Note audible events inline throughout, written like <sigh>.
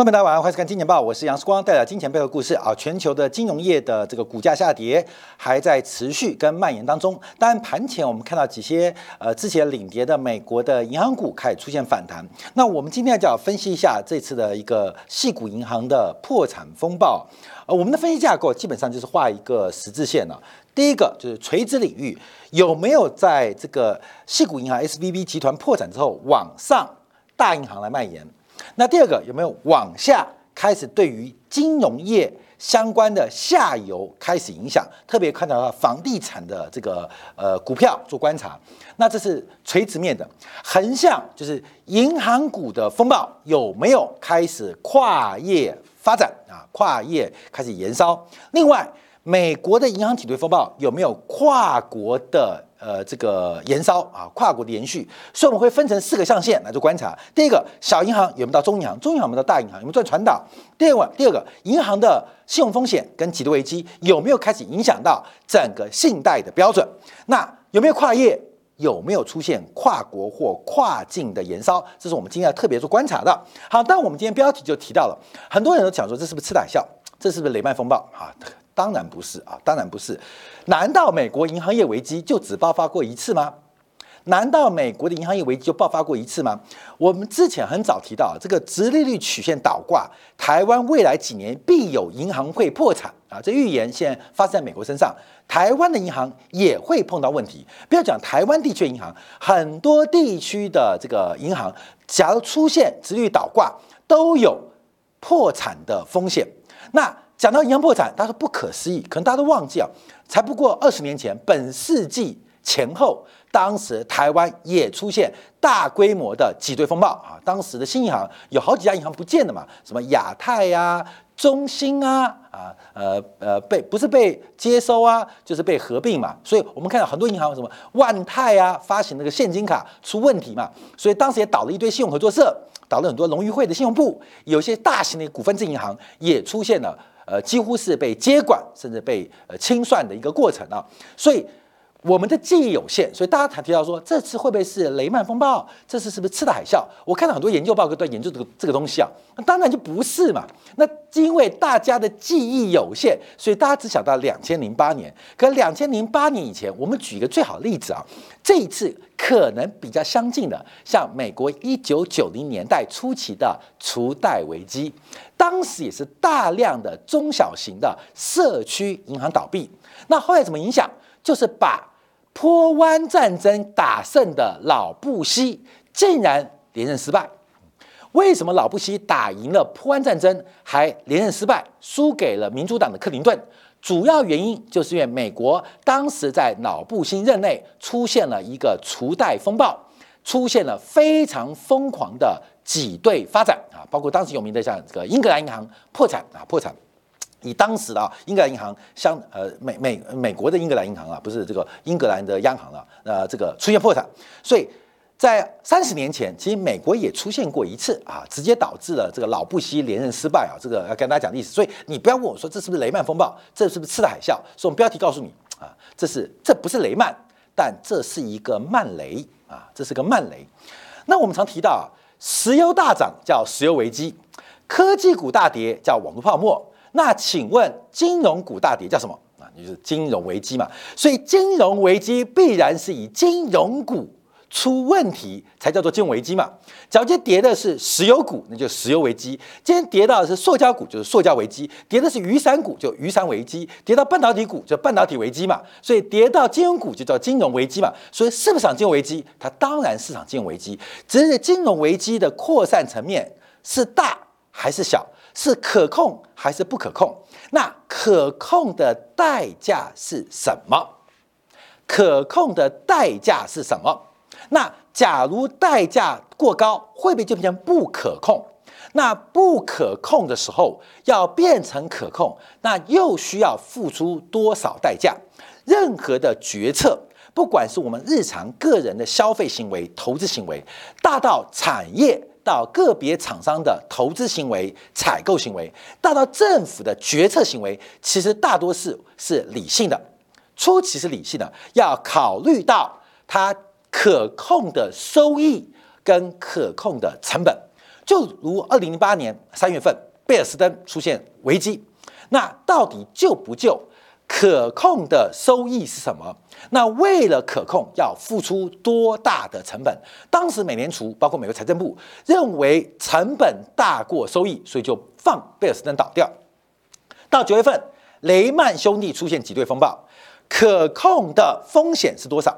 观众大家晚上好，欢迎收看《金钱报》，我是杨世光，带来金钱背后的故事啊。全球的金融业的这个股价下跌还在持续跟蔓延当中。当然，盘前我们看到几些呃之前领跌的美国的银行股开始出现反弹。那我们今天就要分析一下这次的一个系股银行的破产风暴。呃，我们的分析架构基本上就是画一个十字线了。第一个就是垂直领域有没有在这个系股银行 S V B 集团破产之后往上大银行来蔓延？那第二个有没有往下开始对于金融业相关的下游开始影响？特别看到房地产的这个呃股票做观察。那这是垂直面的，横向就是银行股的风暴有没有开始跨业发展啊？跨业开始延烧。另外，美国的银行体系风暴有没有跨国的？呃，这个延烧啊，跨国的延续，所以我们会分成四个象限来做观察。第一个，小银行有没有到中银行？中银行有没有到大银行？有没有赚传导？第二个，第二个，银行的信用风险跟挤兑危机有没有开始影响到整个信贷的标准？那有没有跨业？有没有出现跨国或跨境的延烧？这是我们今天要特别做观察的。好，但我们今天标题就提到了，很多人都讲说，这是不是次贷效？这是不是雷曼风暴？啊？当然不是啊，当然不是。难道美国银行业危机就只爆发过一次吗？难道美国的银行业危机就爆发过一次吗？我们之前很早提到，这个直利率曲线倒挂，台湾未来几年必有银行会破产啊！这预言现在发生在美国身上，台湾的银行也会碰到问题。不要讲台湾地区银行，很多地区的这个银行，假如出现直率倒挂，都有破产的风险。那讲到银行破产，他说不可思议，可能大家都忘记啊，才不过二十年前，本世纪前后，当时台湾也出现大规模的挤兑风暴啊，当时的新银行有好几家银行不见了嘛，什么亚太呀、中兴啊，啊呃呃被不是被接收啊，就是被合并嘛，所以我们看到很多银行什么万泰啊发行那个现金卡出问题嘛，所以当时也倒了一堆信用合作社，倒了很多龙鱼会的信用部，有些大型的股份制银行也出现了。呃，几乎是被接管，甚至被呃清算的一个过程啊，所以我们的记忆有限，所以大家才提到说，这次会不会是雷曼风暴？这次是不是次的海啸？我看到很多研究报告都在研究这个这个东西啊，那当然就不是嘛。那因为大家的记忆有限，所以大家只想到两千零八年。可两千零八年以前，我们举一个最好的例子啊，这一次可能比较相近的，像美国一九九零年代初期的除贷危机。当时也是大量的中小型的社区银行倒闭，那后来怎么影响？就是把坡湾战争打胜的老布希竟然连任失败。为什么老布希打赢了坡湾战争还连任失败，输给了民主党的克林顿？主要原因就是因为美国当时在老布希任内出现了一个除贷风暴，出现了非常疯狂的。挤兑发展啊，包括当时有名的像这个英格兰银行破产啊，破产。以当时的啊，英格兰银行相呃美美美国的英格兰银行啊，不是这个英格兰的央行了，呃，这个出现破产。所以在三十年前，其实美国也出现过一次啊，直接导致了这个老布希连任失败啊。这个要跟大家讲历史，所以你不要问我说这是不是雷曼风暴，这是不是次贷海啸？所以我们标题告诉你啊，这是这不是雷曼，但这是一个慢雷啊，这是个慢雷。那我们常提到啊。石油大涨叫石油危机，科技股大跌叫网络泡沫。那请问金融股大跌叫什么啊？就是金融危机嘛。所以金融危机必然是以金融股。出问题才叫做金融危机嘛？假如今天跌的是石油股，那就石油危机；今天跌到的是塑胶股，就是塑胶危机；跌的是雨伞股，就雨伞危机；跌到半导体股，就半导体危机嘛。所以跌到金融股就叫金融危机嘛。所以是不是场金融危机？它当然市场金融危机，只是金融危机的扩散层面是大还是小，是可控还是不可控？那可控的代价是什么？可控的代价是什么？那假如代价过高，会不会就变成不可控？那不可控的时候，要变成可控，那又需要付出多少代价？任何的决策，不管是我们日常个人的消费行为、投资行为，大到产业到个别厂商的投资行为、采购行为，大到政府的决策行为，其实大多是是理性的，初期是理性的，要考虑到它。可控的收益跟可控的成本，就如二零零八年三月份贝尔斯登出现危机，那到底救不救？可控的收益是什么？那为了可控，要付出多大的成本？当时美联储包括美国财政部认为成本大过收益，所以就放贝尔斯登倒掉。到九月份，雷曼兄弟出现挤兑风暴，可控的风险是多少？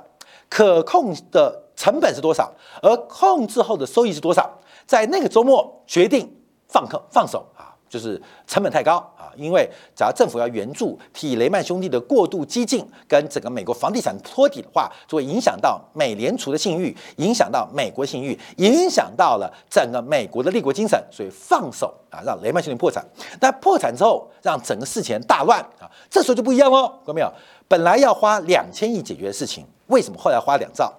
可控的成本是多少？而控制后的收益是多少？在那个周末决定放空放手，就是成本太高啊。因为只要政府要援助替雷曼兄弟的过度激进跟整个美国房地产托底的话，就会影响到美联储的信誉，影响到美国信誉，影响到了整个美国的立国精神，所以放手啊，让雷曼兄弟破产。那破产之后，让整个事情大乱啊，这时候就不一样哦，看到没有？本来要花两千亿解决的事情，为什么后来花两兆？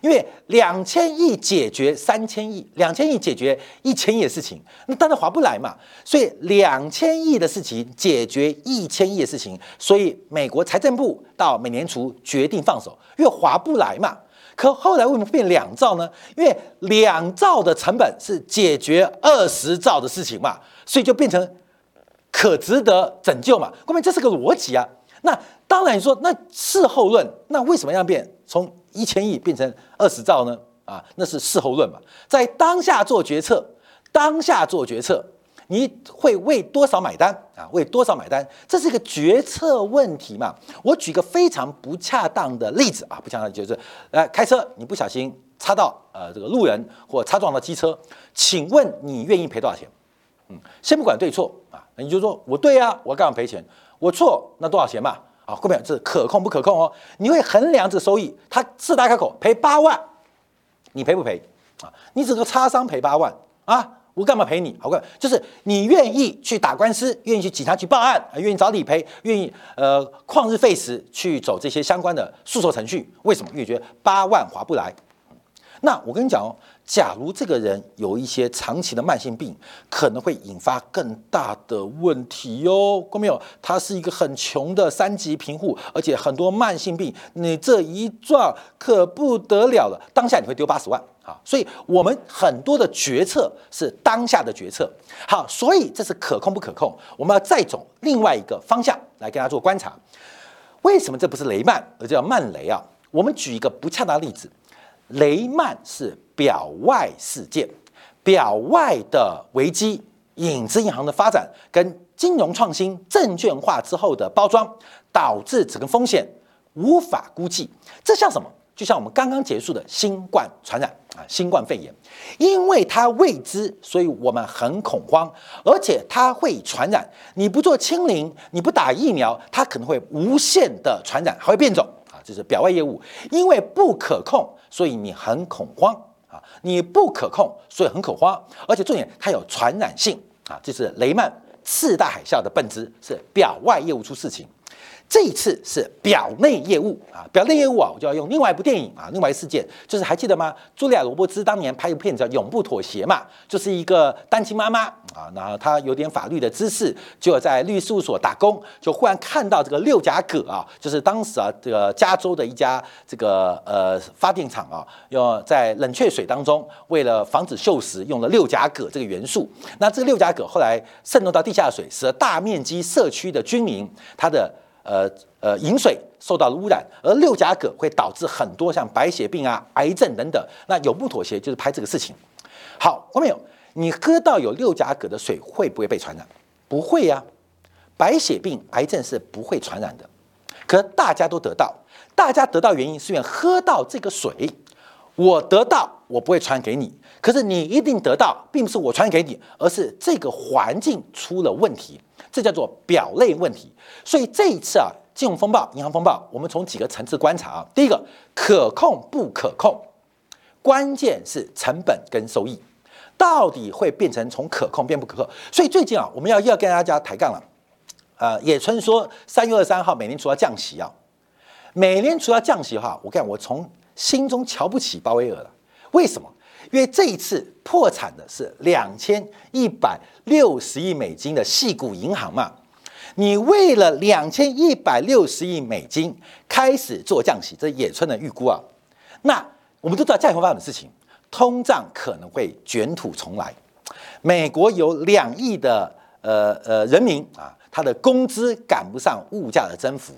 因为两千亿解决三千亿，两千亿解决一千亿的事情，那当然划不来嘛。所以两千亿的事情解决一千亿的事情，所以美国财政部到美联储决定放手，因为划不来嘛。可后来为什么变两兆呢？因为两兆的成本是解决二十兆的事情嘛，所以就变成可值得拯救嘛。各位，这是个逻辑啊。那当然你说，那事后论，那为什么要变从？一千亿变成二十兆呢？啊，那是事后论嘛。在当下做决策，当下做决策，你会为多少买单啊？为多少买单？这是一个决策问题嘛。我举个非常不恰当的例子啊，不恰当的就是，呃，开车你不小心擦到呃这个路人或擦撞到机车，请问你愿意赔多少钱？嗯，先不管对错啊，你就说我对啊，我干嘛赔钱？我错，那多少钱嘛？啊，后面是可控不可控哦？你会衡量这收益，他四大开口赔八万，你赔不赔？啊，你只个擦伤赔八万啊，我干嘛赔你？好看，就是你愿意去打官司，愿意去警察局报案，愿意找理赔，愿意呃旷日费时去走这些相关的诉讼程序，为什么？因为觉得八万划不来。那我跟你讲哦。假如这个人有一些长期的慢性病，可能会引发更大的问题哟。看到没有？他是一个很穷的三级贫户，而且很多慢性病，你这一撞可不得了了。当下你会丢八十万啊！所以我们很多的决策是当下的决策。好，所以这是可控不可控？我们要再走另外一个方向来跟大家做观察。为什么这不是雷曼，而叫曼雷啊？我们举一个不恰当的例子。雷曼是表外事件，表外的危机，影子银行的发展跟金融创新、证券化之后的包装，导致整个风险无法估计。这像什么？就像我们刚刚结束的新冠传染啊，新冠肺炎，因为它未知，所以我们很恐慌，而且它会传染。你不做清零，你不打疫苗，它可能会无限的传染，还会变种啊。这是表外业务，因为不可控，所以你很恐慌啊！你不可控，所以很恐慌，而且重点它有传染性啊！这是雷曼次大海啸的本质，是表外业务出事情。这一次是表内业务啊，表内业务啊，我就要用另外一部电影啊，另外一事件，就是还记得吗？茱莉亚·罗伯兹当年拍一部片子叫《永不妥协》嘛，就是一个单亲妈妈啊，然后她有点法律的知识，就在律师事务所打工，就忽然看到这个六甲铬啊，就是当时啊，这个加州的一家这个呃发电厂啊，用在冷却水当中，为了防止锈蚀，用了六甲铬这个元素。那这个六甲铬后来渗透到地下水，使得大面积社区的居民他的。呃呃，饮水受到了污染，而六甲铬会导致很多像白血病啊、癌症等等。那永不妥协就是拍这个事情。好，后面有你喝到有六甲铬的水会不会被传染？不会呀，白血病、癌症是不会传染的。可大家都得到，大家得到原因是因为喝到这个水，我得到我不会传给你，可是你一定得到，并不是我传给你，而是这个环境出了问题。这叫做表类问题，所以这一次啊，金融风暴、银行风暴，我们从几个层次观察啊。第一个，可控不可控，关键是成本跟收益，到底会变成从可控变不可控。所以最近啊，我们要要跟大家抬杠了。呃，野村说三月二十三号美联储要降息啊，美联储要降息的话，我看我从心中瞧不起鲍威尔了。为什么？因为这一次破产的是两千一百六十亿美金的细股银行嘛，你为了两千一百六十亿美金开始做降息，这是野村的预估啊，那我们都知道降息发生的事情，通胀可能会卷土重来。美国有两亿的呃呃人民啊，他的工资赶不上物价的增幅，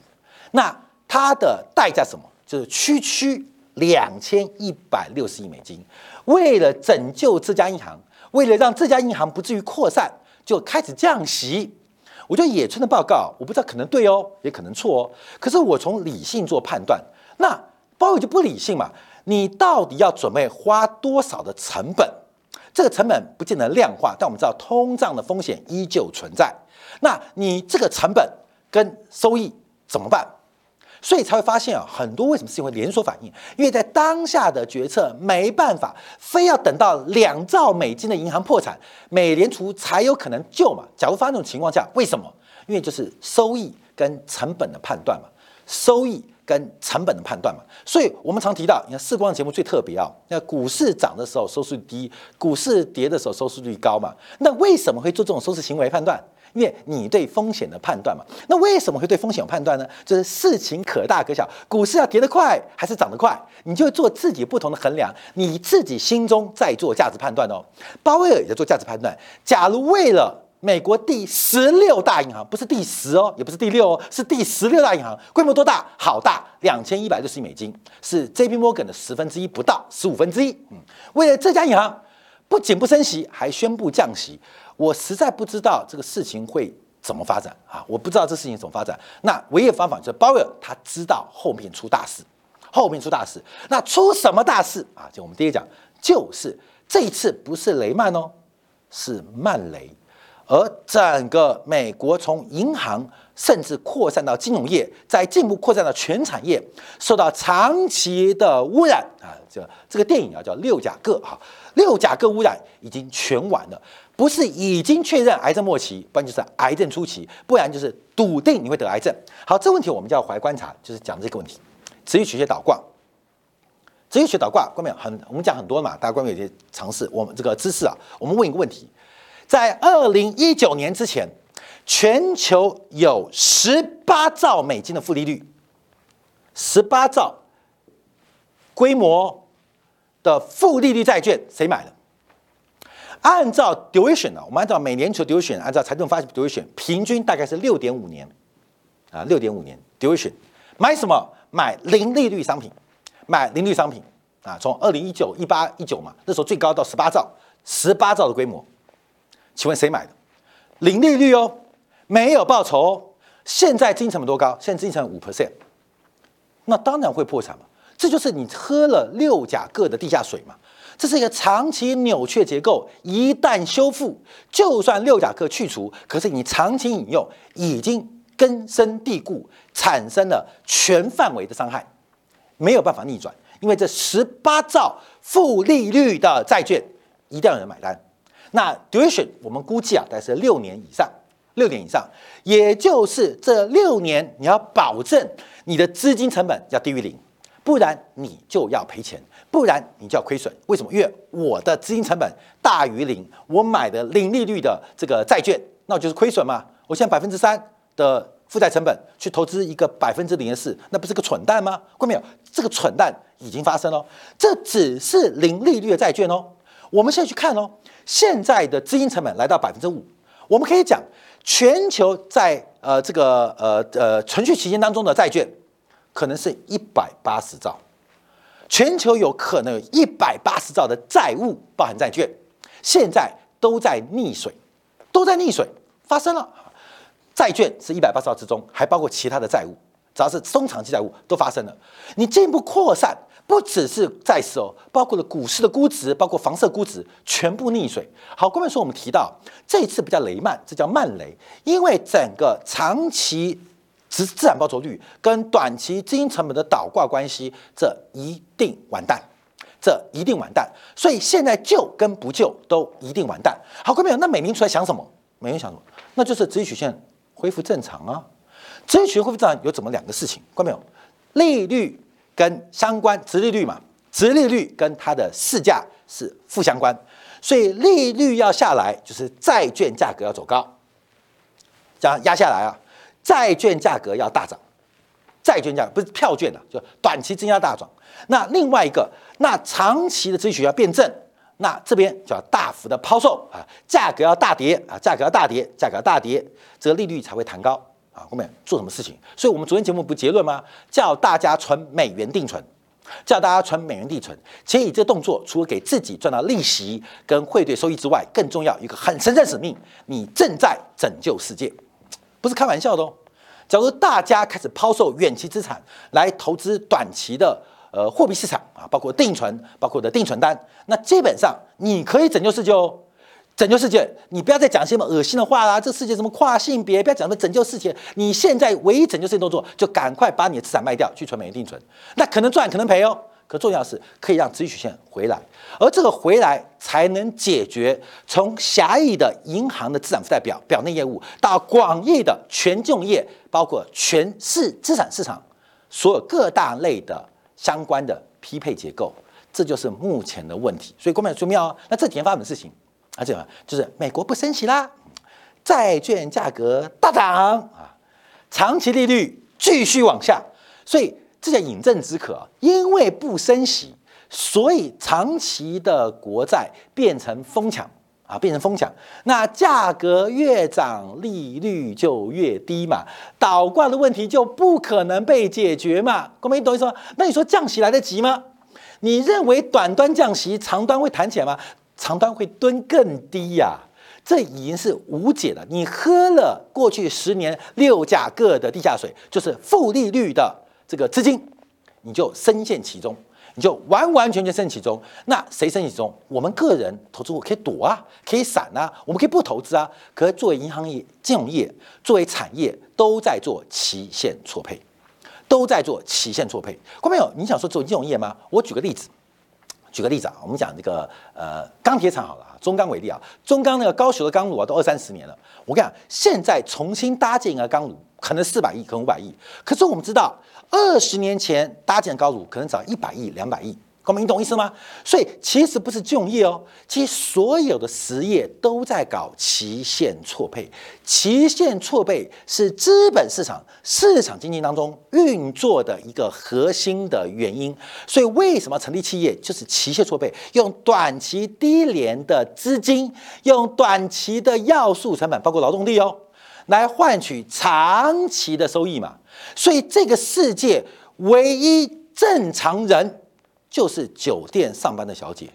那他的代价什么？就是区区两千一百六十亿美金。为了拯救这家银行，为了让这家银行不至于扩散，就开始降息。我觉得野村的报告，我不知道可能对哦，也可能错哦。可是我从理性做判断，那鲍威尔就不理性嘛？你到底要准备花多少的成本？这个成本不见得量化，但我们知道通胀的风险依旧存在。那你这个成本跟收益怎么办？所以才会发现啊，很多为什么事情会连锁反应？因为在当下的决策没办法，非要等到两兆美金的银行破产，美联储才有可能救嘛。假如发生这种情况下，为什么？因为就是收益跟成本的判断嘛，收益跟成本的判断嘛。所以我们常提到，你看视光节目最特别啊，那股市涨的时候收视率低，股市跌的时候收视率高嘛。那为什么会做这种收视行为判断？因为你对风险的判断嘛，那为什么会对风险有判断呢？就是事情可大可小，股市要跌得快还是涨得快，你就做自己不同的衡量，你自己心中在做价值判断哦。鲍威尔也在做价值判断。假如为了美国第十六大银行，不是第十哦，也不是第六哦，是第十六大银行，规模多大？好大，两千一百六十亿美金，是 J.P. Morgan 的十分之一不到，十五分之一。嗯，为了这家银行，不仅不升息，还宣布降息。我实在不知道这个事情会怎么发展啊！我不知道这事情怎么发展。那唯一的方法就是鲍威尔他知道后面出大事，后面出大事。那出什么大事啊？就我们第一讲，就是这一次不是雷曼哦，是曼雷。而整个美国从银行甚至扩散到金融业，再进一步扩散到全产业，受到长期的污染啊！这这个电影啊叫六甲铬哈，六甲铬污染已经全完了。不是已经确认癌症末期，不然就是癌症初期，不然就是笃定你会得癌症。好，这个问题我们就要怀观察，就是讲这个问题。持续曲线倒挂，持续学倒挂，关没有？很，我们讲很多嘛，大家关于有些尝试，我们这个知识啊，我们问一个问题：在二零一九年之前，全球有十八兆美金的负利率，十八兆规模的负利率债券，谁买的？按照 duration 呢，我们按照美联储 duration，按照财政发行 duration，平均大概是六点五年啊，六点五年 duration。买什么？买零利率商品，买零利率商品啊。从二零一九一八一九嘛，那时候最高到十八兆，十八兆的规模。请问谁买的？零利率哦，没有报酬哦。现在资金成本多高？现在资金成本五 percent，那当然会破产嘛。这就是你喝了六甲铬的地下水嘛。这是一个长期扭曲结构，一旦修复，就算六甲铬去除，可是你长期饮用已经根深蒂固，产生了全范围的伤害，没有办法逆转。因为这十八兆负利率的债券一定要有人买单。那 duration 我们估计啊，大概是六年以上，六年以上，也就是这六年你要保证你的资金成本要低于零，不然你就要赔钱。不然你就要亏损，为什么？因为我的资金成本大于零，我买的零利率的这个债券，那我就是亏损嘛。我现在百分之三的负债成本去投资一个百分之零点四，那不是个蠢蛋吗？看没有？这个蠢蛋已经发生了。这只是零利率的债券哦。我们现在去看哦，现在的资金成本来到百分之五，我们可以讲全球在呃这个呃呃存续期间当中的债券，可能是一百八十兆。全球有可能有一百八十兆的债务包含债券，现在都在溺水，都在溺水发生了。债券是一百八十兆之中，还包括其他的债务，只要是中长期债务都发生了。你进一步扩散，不只是债市哦，包括了股市的估值，包括房市估值，全部溺水。好，关键说我们提到这一次不叫雷曼，这叫慢雷，因为整个长期。资资产报酬率跟短期资金成本的倒挂关系，这一定完蛋，这一定完蛋。所以现在救跟不救都一定完蛋。好，各位朋友，那美联储在想什么？美联储想什么？那就是直率曲线恢复正常啊。直率曲线恢复正常有怎么两个事情？看到没有？利率跟相关，直利率嘛，直利率跟它的市价是负相关，所以利率要下来，就是债券价格要走高，这样压下来啊。债券价格要大涨，债券价不是票券啊，就短期资金要大涨。那另外一个，那长期的资金要变正，那这边就要大幅的抛售啊，价格要大跌啊，价格要大跌，价格要大跌，这个利率才会弹高啊。后面做什么事情？所以我们昨天节目不结论吗？叫大家存美元定存，叫大家存美元定存。其实以这动作，除了给自己赚到利息跟汇兑收益之外，更重要一个很神圣使命，你正在拯救世界，不是开玩笑的哦。假如大家开始抛售远期资产来投资短期的。呃，货币市场啊，包括定存，包括的定存单，那基本上你可以拯救世界哦，拯救世界。你不要再讲些什么恶心的话啦，这世界什么跨性别，不要讲什么拯救世界。你现在唯一拯救世界动作，就赶快把你的资产卖掉，去存美元定存。那可能赚，可能赔哦。可重要是可以让持续曲线回来，而这个回来才能解决从狭义的银行的资产负债表表内业务，到广义的全金融业，包括全市资产市场所有各大类的。相关的匹配结构，这就是目前的问题。所以，关键重要。那这几天发生的事情，啊，这就是美国不升息啦，债券价格大涨啊，长期利率继续往下。所以，这叫饮鸩止渴。因为不升息，所以长期的国债变成疯抢。啊，变成疯抢，那价格越涨，利率就越低嘛，倒挂的问题就不可能被解决嘛。各位，你懂意思吗？那你说降息来得及吗？你认为短端降息，长端会弹起来吗？长端会蹲更低呀，这已经是无解了。你喝了过去十年六价个的地下水，就是负利率的这个资金，你就深陷其中。你就完完全全身其中，那谁身其中？我们个人投资户可以躲啊，可以闪啊，我们可以不投资啊。可作为银行业、金融业，作为产业，都在做期限错配，都在做期限错配。观众朋友，你想说做金融业吗？我举个例子，举个例子啊，我们讲这个呃钢铁厂好了啊，中钢为例啊，中钢那个高雄的钢炉啊，都二三十年了。我跟你讲，现在重新搭建一个钢炉，可能四百亿，可能五百亿。可是我们知道。二十年前搭建高炉可能只要一百亿、两百亿，哥们，你懂意思吗？所以其实不是就业哦，其实所有的实业都在搞期限错配。期限错配是资本市场、市场经济当中运作的一个核心的原因。所以为什么成立企业就是期限错配？用短期低廉的资金，用短期的要素成本，包括劳动力哦，来换取长期的收益嘛。所以这个世界唯一正常人就是酒店上班的小姐，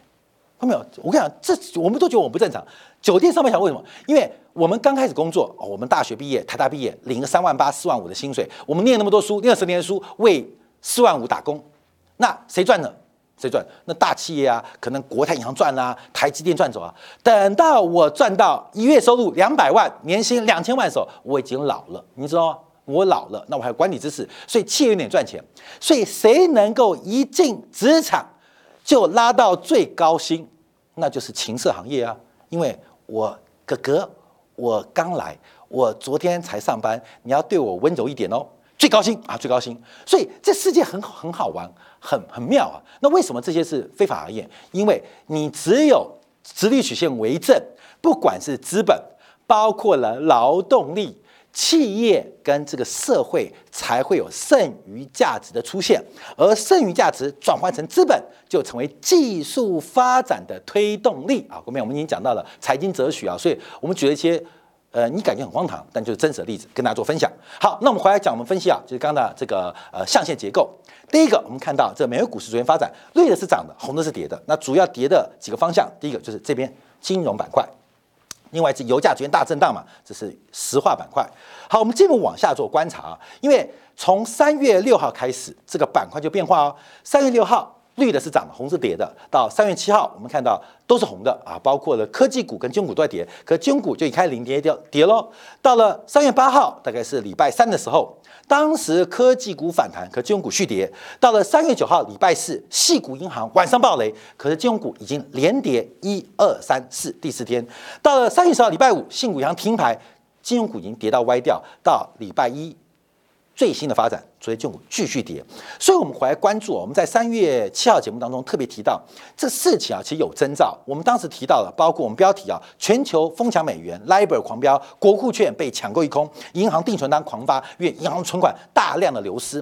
看到没有？我跟你讲，这我们都觉得我们不正常。酒店上班小为什么？因为我们刚开始工作，哦我们大学毕业，台大毕业，领个三万八、四万五的薪水，我们念那么多书，念了十年书，为四万五打工，那谁赚呢？谁赚？那大企业啊，可能国泰银行赚啊，台积电赚走啊。等到我赚到一月收入两百万，年薪两千万的时候，我已经老了，你知道吗？我老了，那我还有管理知识，所以企业有点赚钱。所以谁能够一进职场就拉到最高薪，那就是情色行业啊。因为我哥哥，我刚来，我昨天才上班，你要对我温柔一点哦。最高薪啊，最高薪。所以这世界很很好玩，很很妙啊。那为什么这些是非法行业？因为你只有直立曲线为正，不管是资本，包括了劳动力。企业跟这个社会才会有剩余价值的出现，而剩余价值转换成资本，就成为技术发展的推动力啊！后面我们已经讲到了财经哲学啊，所以我们举了一些呃，你感觉很荒唐，但就是真实的例子跟大家做分享。好，那我们回来讲，我们分析啊，就是刚刚这个呃象限结构。第一个，我们看到这美国股市昨天发展，绿的是涨的，红的是跌的。那主要跌的几个方向，第一个就是这边金融板块。另外是油价昨天大震荡嘛，这是石化板块。好，我们进一步往下做观察啊，因为从三月六号开始，这个板块就变化哦。三月六号绿的是涨，红是跌的。到三月七号，我们看到都是红的啊，包括了科技股跟金融股都在跌，可金融股就一开零跌掉跌喽。到了三月八号，大概是礼拜三的时候。当时科技股反弹，可金融股续跌。到了三月九号礼拜四，系股银行晚上暴雷，可是金融股已经连跌一二三四第四天。到了三月十号礼拜五，信股银行停牌，金融股已经跌到歪掉。到礼拜一。最新的发展，所以就继续跌。所以，我们回来关注。我们在三月七号节目当中特别提到，这事情啊，其实有征兆。我们当时提到了，包括我们标题啊，全球疯抢美元，LIBOR 狂飙，国库券被抢购一空，银行定存单狂发，因为银行存款大量的流失。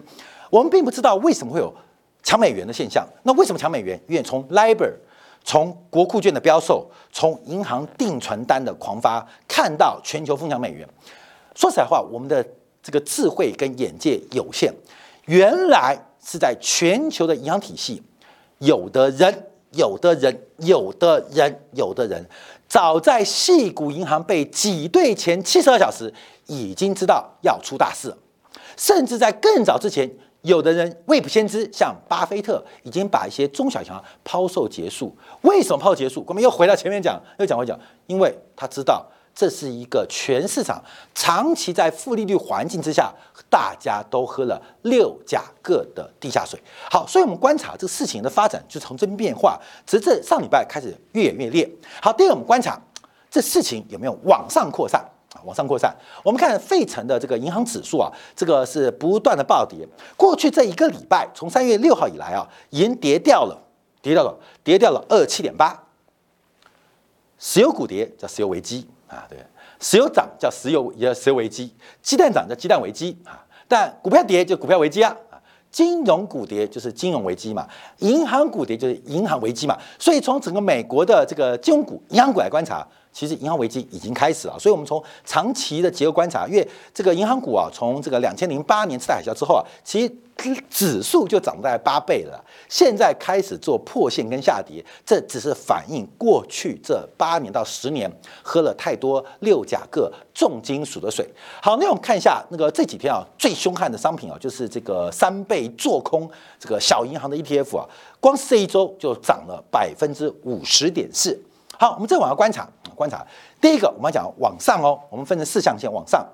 我们并不知道为什么会有抢美元的现象。那为什么抢美元？因为从 LIBOR 从国库券的标售，从银行定存单的狂发，看到全球疯抢美元。说实在话，我们的这个智慧跟眼界有限，原来是在全球的银行体系，有的人。有的人，有的人，有的人，早在细谷银行被挤兑前七十二小时，已经知道要出大事，甚至在更早之前，有的人未卜先知，像巴菲特已经把一些中小银行抛售结束。为什么抛售结束？我们又回到前面讲，又讲回讲，因为他知道。这是一个全市场长期在负利率环境之下，大家都喝了六甲各的地下水。好，所以我们观察这个事情的发展就从这边变化，直至上礼拜开始越演越烈。好，第二我们观察这事情有没有往上扩散啊？往上扩散，我们看费城的这个银行指数啊，这个是不断的暴跌。过去这一个礼拜，从三月六号以来啊，已经跌掉了，跌掉了，跌掉了二七点八。石油股跌叫石油危机。啊，对，石油涨叫石油也石油危机，鸡蛋涨叫鸡蛋危机啊，但股票跌就股票危机啊，啊，金融股跌就是金融危机嘛，银行股跌就是银行危机嘛，所以从整个美国的这个金融股、银行股来观察。其实银行危机已经开始了，所以我们从长期的结构观察，因为这个银行股啊，从这个两千零八年次贷海啸之后啊，其实指数就涨大概八倍了，现在开始做破线跟下跌，这只是反映过去这八年到十年喝了太多六甲铬重金属的水。好，那我们看一下那个这几天啊最凶悍的商品啊，就是这个三倍做空这个小银行的 ETF 啊，光是这一周就涨了百分之五十点四。好，我们再往下观察，观察第一个，我们讲往上哦，我们分成四象限往上。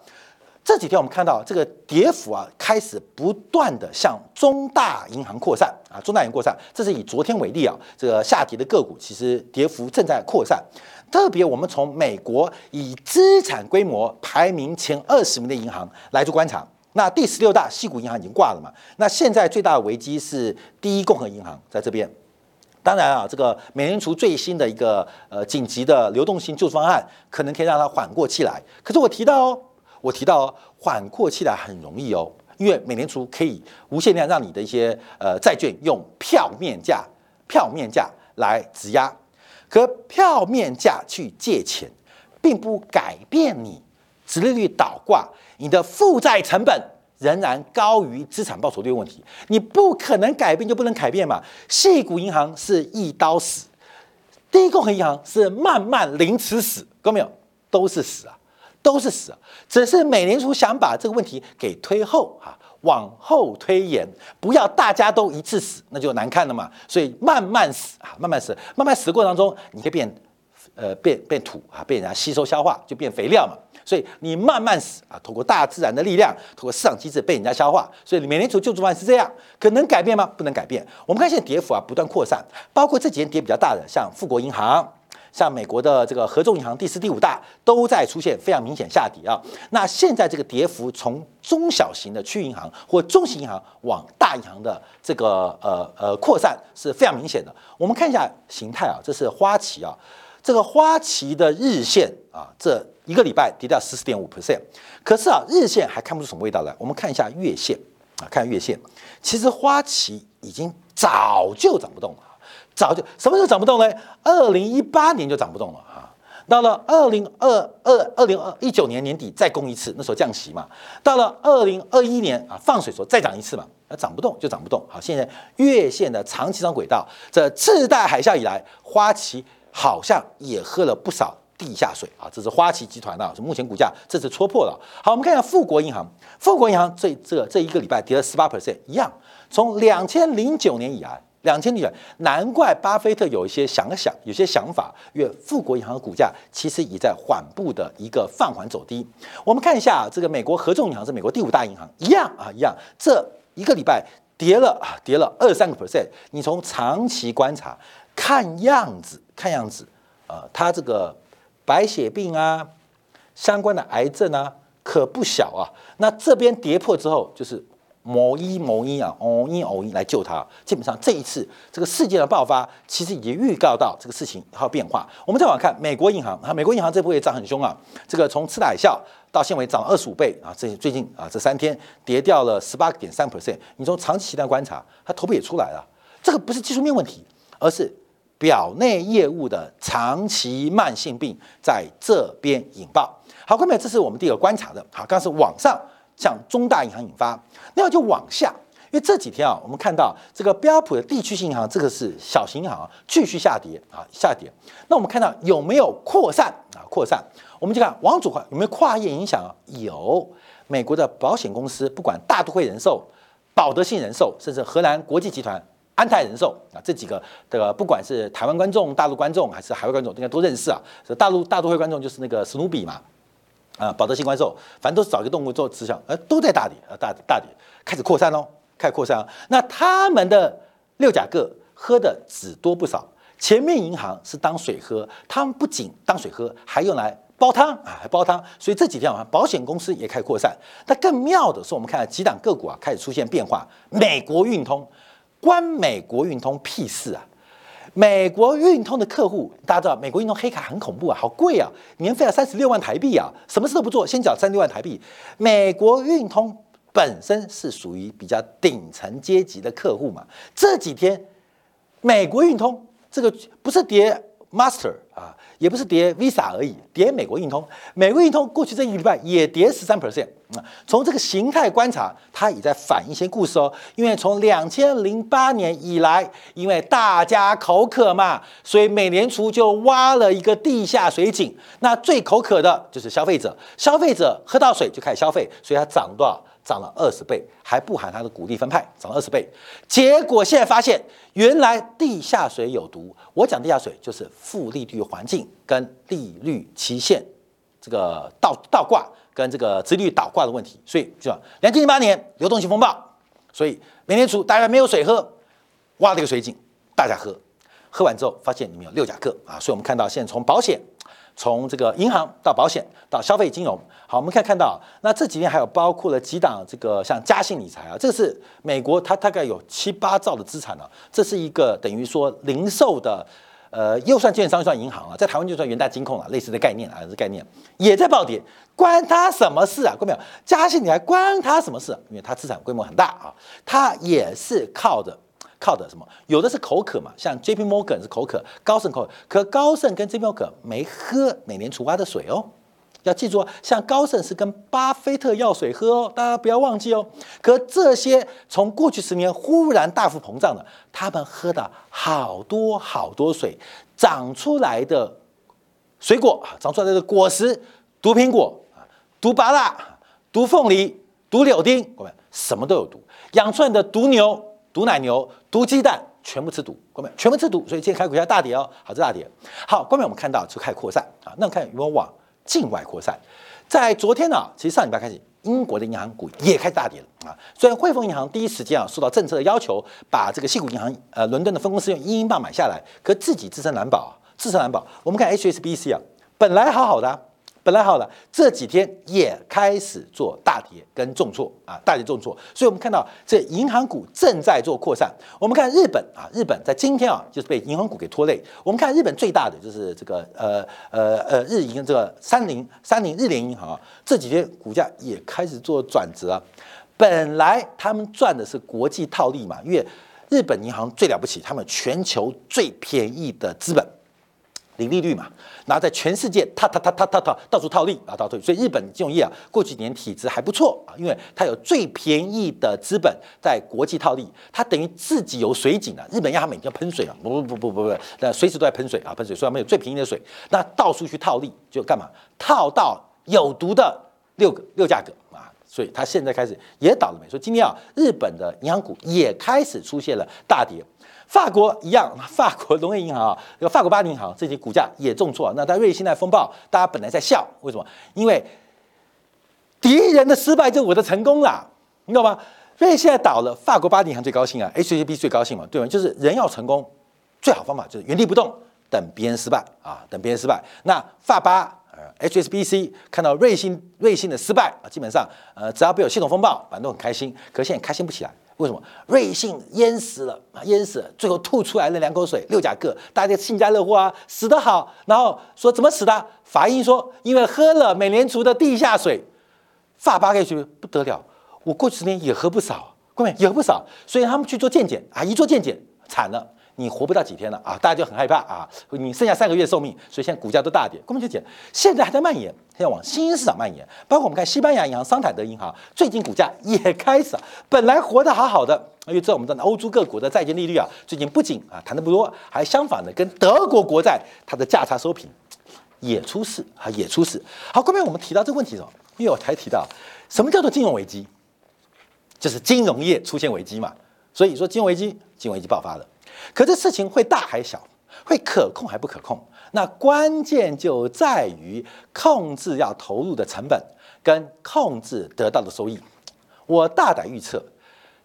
这几天我们看到这个跌幅啊，开始不断的向中大银行扩散啊，中大银行扩散。这是以昨天为例啊，这个下跌的个股其实跌幅正在扩散。特别我们从美国以资产规模排名前二十名的银行来做观察，那第十六大西谷银行已经挂了嘛？那现在最大的危机是第一共和银行在这边。当然啊，这个美联储最新的一个呃紧急的流动性救助方案，可能可以让它缓过气来。可是我提到哦，我提到哦，缓过气来很容易哦，因为美联储可以无限量让你的一些呃债券用票面价、票面价来质押，可票面价去借钱，并不改变你殖利率倒挂，你的负债成本。仍然高于资产报酬率问题，你不可能改变就不能改变嘛？细股银行是一刀死，第一共和银行是慢慢凌迟死，看到没有？都是死啊，都是死啊！只是美联储想把这个问题给推后啊，往后推延，不要大家都一次死，那就难看了嘛。所以慢慢死啊，慢慢死，慢慢死过程当中，你可以变，呃，变变土啊，被人家吸收消化，就变肥料嘛。所以你慢慢死啊，通过大自然的力量，通过市场机制被人家消化。所以美联储救助方案是这样，可能改变吗？不能改变。我们看现在跌幅啊不断扩散，包括这几天跌比较大的，像富国银行、像美国的这个合众银行第四、第五大都在出现非常明显下跌啊。那现在这个跌幅从中小型的区银行或中型银行往大银行的这个呃呃扩散是非常明显的。我们看一下形态啊，这是花旗啊。这个花旗的日线啊，这一个礼拜跌掉十四点五 percent，可是啊，日线还看不出什么味道来。我们看一下月线啊，看月线，其实花旗已经早就涨不动了，早就什么时候涨不动呢？二零一八年就涨不动了啊，到了二零二二二零二一九年年底再攻一次，那时候降息嘛，到了二零二一年啊放水时候再涨一次嘛，那涨不动就涨不动。好，现在月线的长期上轨道，这次贷海啸以来，花旗。好像也喝了不少地下水啊！这是花旗集团啊，是目前股价这次戳破了。好，我们看一下富国银行，富国银行这这这一个礼拜跌了十八 percent，一样。从两千零九年以来，两千年难怪巴菲特有一些想想，有些想法，因为富国银行的股价其实已在缓步的一个放缓走低。我们看一下这个美国合众银行是美国第五大银行，一样啊，一样。这一个礼拜跌了啊，跌了二三个 percent。你从长期观察。看样子，看样子，呃，它这个白血病啊，相关的癌症啊，可不小啊。那这边跌破之后，就是某一某一啊，某一某一来救它。基本上这一次这个事件的爆发，其实已经预告到这个事情还有变化。我们再往看美国银行啊，美国银行这波也涨很凶啊。这个从次贷海啸到现在涨二十五倍啊，这最近啊这三天跌掉了十八点三 percent。你从长期的观察，它头部也出来了。这个不是技术面问题，而是。表内业务的长期慢性病在这边引爆。好，各位，这是我们第一个观察的。好，刚是往上向中大银行引发，那就往下，因为这几天啊，我们看到这个标普的地区性银行，这个是小型银行，继续下跌啊，下跌。那我们看到有没有扩散啊？扩散，我们就看往左看有没有跨业影响啊？有，美国的保险公司，不管大都会人寿、保德信人寿，甚至荷兰国际集团。安泰人寿啊，这几个这个不管是台湾观众、大陆观众还是海外观众，应该都认识啊。这大陆大都会观众就是那个史努比嘛，啊，保德信怪兽，反正都是找一个动物做指向，呃，都在大理，啊，大大理，开始扩散喽，开始扩散。那他们的六甲个喝的只多不少，前面银行是当水喝，他们不仅当水喝，还用来煲汤啊，还煲汤。所以这几天啊，保险公司也开始扩散。那更妙的是，我们看到几档个股啊开始出现变化，美国运通。关美国运通屁事啊！美国运通的客户，大家知道，美国运通黑卡很恐怖啊，好贵啊，年费要三十六万台币啊，什么事都不做，先缴三六万台币。美国运通本身是属于比较顶层阶级的客户嘛，这几天美国运通这个不是跌 Master 啊。也不是跌 Visa 而已，跌美国运通。美国运通过去这一礼拜也跌十三 percent 啊。从这个形态观察，它也在反映一些故事哦。因为从两千零八年以来，因为大家口渴嘛，所以美联储就挖了一个地下水井。那最口渴的就是消费者，消费者喝到水就开始消费，所以它涨多少？涨了二十倍，还不含它的股利分派，涨了二十倍。结果现在发现，原来地下水有毒。我讲地下水就是负利率环境跟利率期限这个倒倒挂跟这个殖利率倒挂的问题。所以，就两千零八年流动性风暴，所以美联储大家没有水喝，挖了一个水井，大家喝，喝完之后发现里面有六甲铬啊。所以我们看到现在从保险。从这个银行到保险到消费金融，好，我们可以看到，那这几天还有包括了几档这个像嘉信理财啊，这是美国它大概有七八兆的资产呢，这是一个等于说零售的，呃，又算券商又算银行啊，在台湾就算元大金控了，类似的概念啊，这概念也在暴跌，关他什么事啊？各位没有？嘉信理财关他什么事？因为它资产规模很大啊，它也是靠着。靠的什么？有的是口渴嘛，像 J P Morgan 是口渴，高盛口渴，可高盛跟 J P Morgan 没喝美联储挖的水哦，要记住哦，像高盛是跟巴菲特要水喝哦，大家不要忘记哦。可这些从过去十年忽然大幅膨胀的，他们喝的好多好多水，长出来的水果啊，长出来的果实，毒苹果啊，毒芭乐，毒凤梨，毒柳丁，各位什么都有毒，养出来的毒牛。毒奶牛、毒鸡蛋，全部吃毒，各位，全部吃毒，所以今天开股价大跌哦，好，这大跌。好，各位，我们看到就开始扩散啊，那看有没有往境外扩散？在昨天呢，其实上礼拜开始，英国的银行股也开始大跌了啊。虽然汇丰银行第一时间啊受到政策的要求，把这个西谷银行呃伦敦的分公司用一英镑买下来，可自己自身难保啊，自身难保。我们看 HSBC 啊，本来好好的。本来好了，这几天也开始做大跌跟重挫啊，大跌重挫，所以我们看到这银行股正在做扩散。我们看日本啊，日本在今天啊，就是被银行股给拖累。我们看日本最大的就是这个呃呃呃日银这个三菱三菱日联银行啊，这几天股价也开始做转折。本来他们赚的是国际套利嘛，因为日本银行最了不起，他们全球最便宜的资本。零利率嘛，然后在全世界，套套套套套套到处套利啊，套利。所以日本金融业啊，过去几年体质还不错啊，因为它有最便宜的资本在国际套利，它等于自己有水井啊。日本央行每天喷水啊，不不不不不不，那随时都在喷水啊，喷水，所以他们有最便宜的水，那到处去套利，就干嘛？套到有毒的六个六价格啊，所以它现在开始也倒了霉。所以今天啊，日本的银行股也开始出现了大跌。法国一样，法国农业银行啊，这 <laughs> 个法国巴黎银行这些股价也重挫。那在瑞信的风暴，大家本来在笑，为什么？因为敌人的失败就是我的成功啦，你懂吗？瑞信在倒了，法国巴黎银行最高兴啊，HSB 最高兴嘛，对吗？就是人要成功，最好方法就是原地不动，等别人失败啊，等别人失败。那法巴呃 HSBC 看到瑞信瑞信的失败啊，基本上呃只要不有系统风暴，反正都很开心。可现在开心不起来。为什么瑞幸淹死了啊？淹死了，最后吐出来了两口水，六甲铬，大家幸灾乐祸啊，死得好。然后说怎么死的？法医说因为喝了美联储的地下水。法巴可以去不得了，我过去十年也喝不少，各位也喝不少，所以他们去做健检啊，一做健检惨了，你活不到几天了啊，大家就很害怕啊，你剩下三个月寿命，所以现在股价都大跌。根本就讲，现在还在蔓延，现在往新兴市场蔓延，包括我们看西班牙银行、桑坦德银行，最近股价也开始，本来活得好好的，因为这我们的欧洲各国的债券利率啊，最近不仅啊谈的不多，还相反的跟德国国债它的价差收平，也出事啊，也出事。好，后面我们提到这个问题的时候，因为我才提到什么叫做金融危机，就是金融业出现危机嘛，所以说金融危机，金融危机爆发了。可这事情会大还小，会可控还不可控？那关键就在于控制要投入的成本跟控制得到的收益。我大胆预测，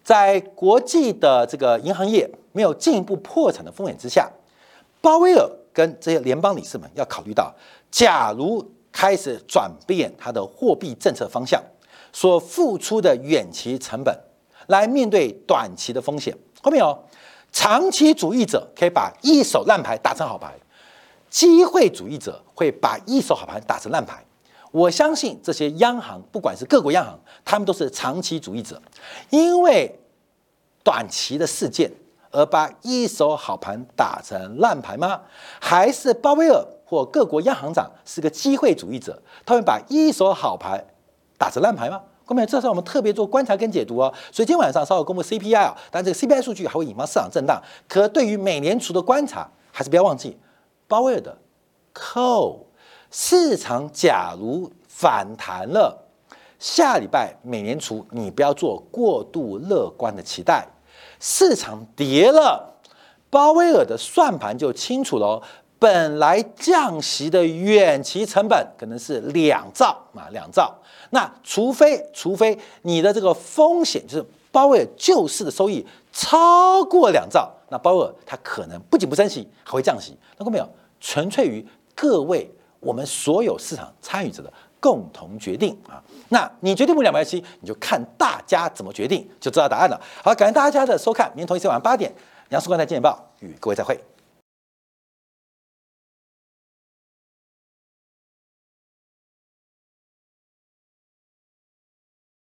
在国际的这个银行业没有进一步破产的风险之下，鲍威尔跟这些联邦理事们要考虑到，假如开始转变它的货币政策方向，所付出的远期成本来面对短期的风险，后面有。长期主义者可以把一手烂牌打成好牌，机会主义者会把一手好牌打成烂牌。我相信这些央行，不管是各国央行，他们都是长期主义者，因为短期的事件而把一手好盘打成烂牌吗？还是鲍威尔或各国央行长是个机会主义者，他会把一手好牌打成烂牌吗？后面这是我们特别做观察跟解读哦，所以今天晚上稍后公布 CPI 啊，但这个 CPI 数据还会引发市场震荡。可对于美联储的观察，还是不要忘记鲍威尔的扣市场，假如反弹了，下礼拜美联储你不要做过度乐观的期待，市场跌了，鲍威尔的算盘就清楚了。本来降息的远期成本可能是两兆啊，两兆。那除非除非你的这个风险就是鲍威尔救市的收益超过两兆，那鲍威尔他可能不仅不升息，还会降息。那过没有？纯粹于各位我们所有市场参与者的共同决定啊。那你决定不了没关系，你就看大家怎么决定，就知道答案了。好，感谢大家的收看，明天同一时间晚上八点，杨世光在《见报》与各位再会。